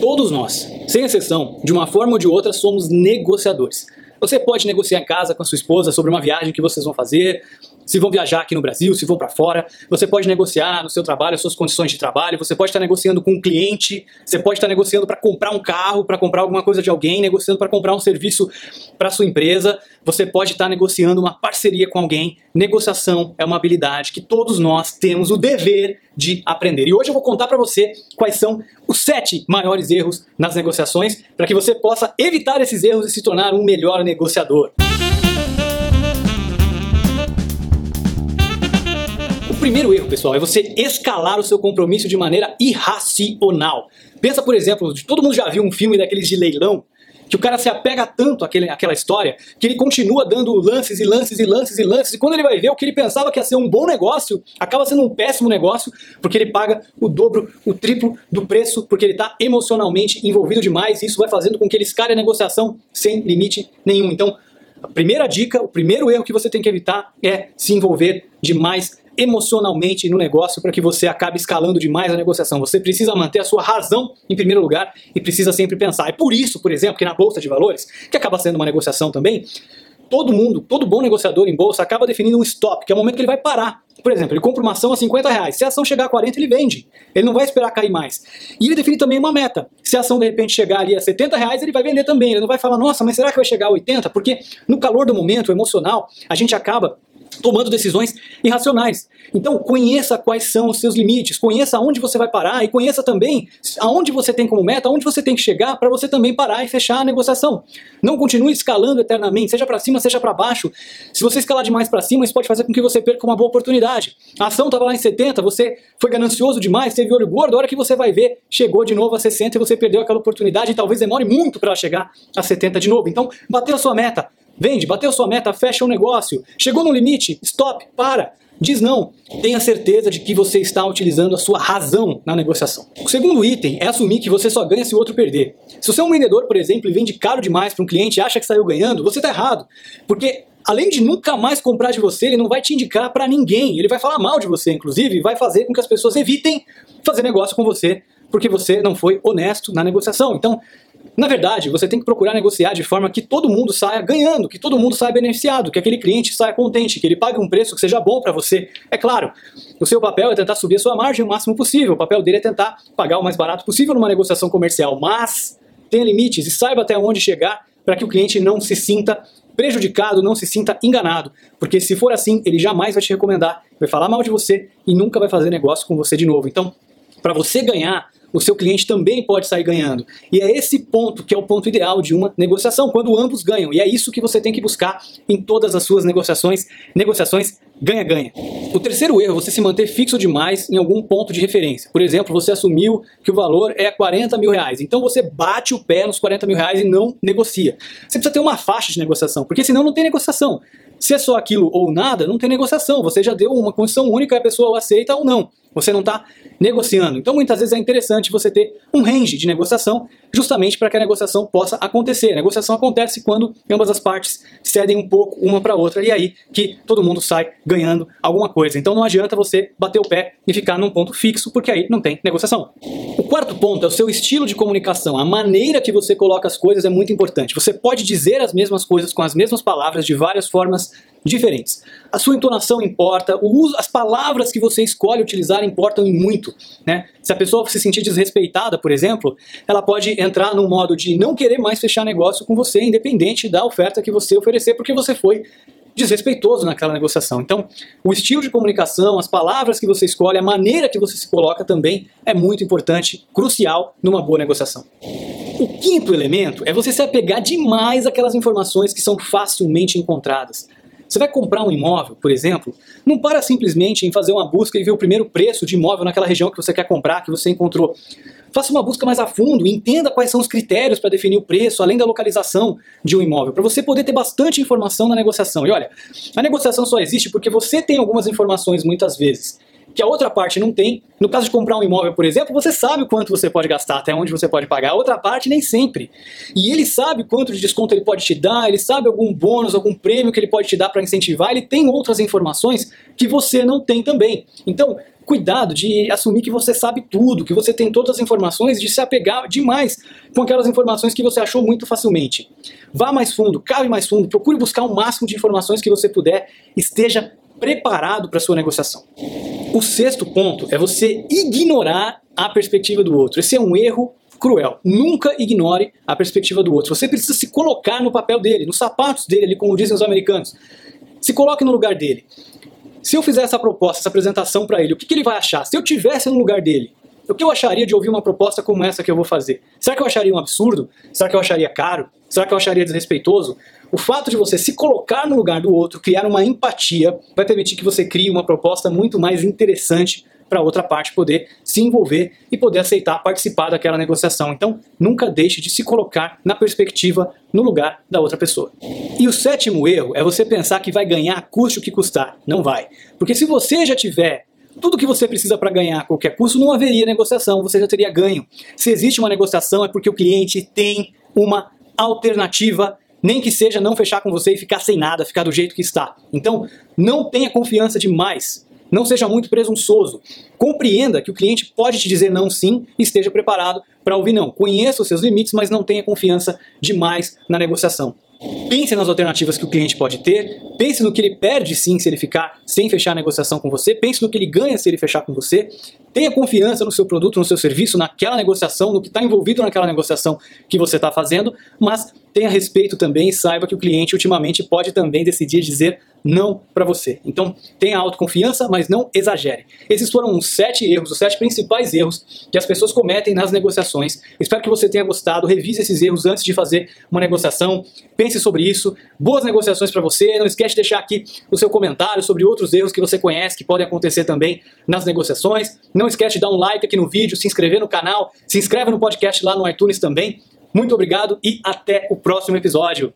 Todos nós, sem exceção, de uma forma ou de outra, somos negociadores. Você pode negociar em casa com a sua esposa sobre uma viagem que vocês vão fazer, se vão viajar aqui no Brasil, se vão para fora. Você pode negociar no seu trabalho as suas condições de trabalho. Você pode estar negociando com um cliente. Você pode estar negociando para comprar um carro, para comprar alguma coisa de alguém, negociando para comprar um serviço para sua empresa. Você pode estar negociando uma parceria com alguém. Negociação é uma habilidade que todos nós temos o dever de aprender. E hoje eu vou contar para você quais são os sete maiores erros nas negociações para que você possa evitar esses erros e se tornar um melhor negociador. Primeiro erro, pessoal, é você escalar o seu compromisso de maneira irracional. Pensa, por exemplo, todo mundo já viu um filme daqueles de leilão que o cara se apega tanto àquele, àquela história que ele continua dando lances e lances e lances e lances, e quando ele vai ver o que ele pensava que ia ser um bom negócio, acaba sendo um péssimo negócio, porque ele paga o dobro, o triplo do preço, porque ele está emocionalmente envolvido demais, e isso vai fazendo com que ele escale a negociação sem limite nenhum. Então, a primeira dica, o primeiro erro que você tem que evitar é se envolver demais emocionalmente no negócio para que você acabe escalando demais a negociação. Você precisa manter a sua razão em primeiro lugar e precisa sempre pensar. É por isso, por exemplo, que na bolsa de valores, que acaba sendo uma negociação também, todo mundo, todo bom negociador em bolsa acaba definindo um stop, que é o momento que ele vai parar. Por exemplo, ele compra uma ação a 50 reais. Se a ação chegar a 40, ele vende. Ele não vai esperar cair mais. E ele define também uma meta. Se a ação de repente chegar ali a 70 reais, ele vai vender também. Ele não vai falar, nossa, mas será que vai chegar a 80? Porque no calor do momento emocional, a gente acaba tomando decisões irracionais. Então, conheça quais são os seus limites, conheça aonde você vai parar e conheça também aonde você tem como meta, aonde você tem que chegar para você também parar e fechar a negociação. Não continue escalando eternamente, seja para cima, seja para baixo. Se você escalar demais para cima, isso pode fazer com que você perca uma boa oportunidade. A ação estava lá em 70, você foi ganancioso demais, teve olho gordo, a hora que você vai ver, chegou de novo a 60 e você perdeu aquela oportunidade e talvez demore muito para chegar a 70 de novo. Então, bateu a sua meta, Vende, bateu sua meta, fecha o um negócio. Chegou no limite, stop, para. Diz não. Tenha certeza de que você está utilizando a sua razão na negociação. O segundo item é assumir que você só ganha se o outro perder. Se você é um vendedor, por exemplo, e vende caro demais para um cliente e acha que saiu ganhando, você está errado. Porque além de nunca mais comprar de você, ele não vai te indicar para ninguém. Ele vai falar mal de você, inclusive, e vai fazer com que as pessoas evitem fazer negócio com você porque você não foi honesto na negociação. Então, na verdade, você tem que procurar negociar de forma que todo mundo saia ganhando, que todo mundo saia beneficiado, que aquele cliente saia contente, que ele pague um preço que seja bom para você. É claro, o seu papel é tentar subir a sua margem o máximo possível, o papel dele é tentar pagar o mais barato possível numa negociação comercial, mas tenha limites e saiba até onde chegar para que o cliente não se sinta prejudicado, não se sinta enganado, porque se for assim, ele jamais vai te recomendar, vai falar mal de você e nunca vai fazer negócio com você de novo. Então, para você ganhar o seu cliente também pode sair ganhando. E é esse ponto que é o ponto ideal de uma negociação, quando ambos ganham. E é isso que você tem que buscar em todas as suas negociações, negociações ganha-ganha. O terceiro erro é você se manter fixo demais em algum ponto de referência. Por exemplo, você assumiu que o valor é 40 mil reais. Então você bate o pé nos 40 mil reais e não negocia. Você precisa ter uma faixa de negociação, porque senão não tem negociação. Se é só aquilo ou nada, não tem negociação. Você já deu uma condição única a pessoa aceita ou não. Você não está negociando. Então, muitas vezes é interessante você ter um range de negociação, justamente para que a negociação possa acontecer. A negociação acontece quando ambas as partes cedem um pouco uma para outra, e aí que todo mundo sai ganhando alguma coisa. Então, não adianta você bater o pé e ficar num ponto fixo, porque aí não tem negociação. O quarto ponto é o seu estilo de comunicação. A maneira que você coloca as coisas é muito importante. Você pode dizer as mesmas coisas com as mesmas palavras de várias formas diferentes. A sua entonação importa, o uso, as palavras que você escolhe utilizar importam muito. Né? Se a pessoa se sentir desrespeitada, por exemplo, ela pode entrar num modo de não querer mais fechar negócio com você, independente da oferta que você oferecer, porque você foi desrespeitoso naquela negociação. Então, o estilo de comunicação, as palavras que você escolhe, a maneira que você se coloca também é muito importante, crucial numa boa negociação. O quinto elemento é você se apegar demais àquelas informações que são facilmente encontradas. Você vai comprar um imóvel, por exemplo, não para simplesmente em fazer uma busca e ver o primeiro preço de imóvel naquela região que você quer comprar, que você encontrou. Faça uma busca mais a fundo, entenda quais são os critérios para definir o preço, além da localização de um imóvel, para você poder ter bastante informação na negociação. E olha, a negociação só existe porque você tem algumas informações muitas vezes que a outra parte não tem. No caso de comprar um imóvel, por exemplo, você sabe quanto você pode gastar, até onde você pode pagar. A outra parte nem sempre. E ele sabe quanto de desconto ele pode te dar, ele sabe algum bônus, algum prêmio que ele pode te dar para incentivar, ele tem outras informações que você não tem também. Então, cuidado de assumir que você sabe tudo, que você tem todas as informações, de se apegar demais com aquelas informações que você achou muito facilmente. Vá mais fundo, cave mais fundo, procure buscar o máximo de informações que você puder, esteja preparado para sua negociação. O sexto ponto é você ignorar a perspectiva do outro. Esse é um erro cruel. Nunca ignore a perspectiva do outro. Você precisa se colocar no papel dele, nos sapatos dele, como dizem os americanos. Se coloque no lugar dele. Se eu fizer essa proposta, essa apresentação para ele, o que, que ele vai achar? Se eu tivesse no lugar dele, o que eu acharia de ouvir uma proposta como essa que eu vou fazer? Será que eu acharia um absurdo? Será que eu acharia caro? Será que eu acharia desrespeitoso? O fato de você se colocar no lugar do outro, criar uma empatia, vai permitir que você crie uma proposta muito mais interessante para outra parte poder se envolver e poder aceitar participar daquela negociação. Então, nunca deixe de se colocar na perspectiva, no lugar da outra pessoa. E o sétimo erro é você pensar que vai ganhar custe o que custar. Não vai. Porque se você já tiver tudo que você precisa para ganhar qualquer custo, não haveria negociação, você já teria ganho. Se existe uma negociação, é porque o cliente tem uma alternativa, nem que seja não fechar com você e ficar sem nada, ficar do jeito que está. Então, não tenha confiança demais não seja muito presunçoso. Compreenda que o cliente pode te dizer não sim e esteja preparado para ouvir não. Conheça os seus limites, mas não tenha confiança demais na negociação. Pense nas alternativas que o cliente pode ter, pense no que ele perde sim se ele ficar sem fechar a negociação com você, pense no que ele ganha se ele fechar com você, tenha confiança no seu produto, no seu serviço, naquela negociação, no que está envolvido naquela negociação que você está fazendo, mas tenha respeito também e saiba que o cliente ultimamente pode também decidir dizer não para você. Então, tenha autoconfiança, mas não exagere. Esses foram os sete erros, os sete principais erros que as pessoas cometem nas negociações. Espero que você tenha gostado. Revise esses erros antes de fazer uma negociação. Pense sobre isso. Boas negociações para você. Não esquece de deixar aqui o seu comentário sobre outros erros que você conhece que podem acontecer também nas negociações. Não esquece de dar um like aqui no vídeo, se inscrever no canal, se inscreve no podcast lá no iTunes também. Muito obrigado e até o próximo episódio.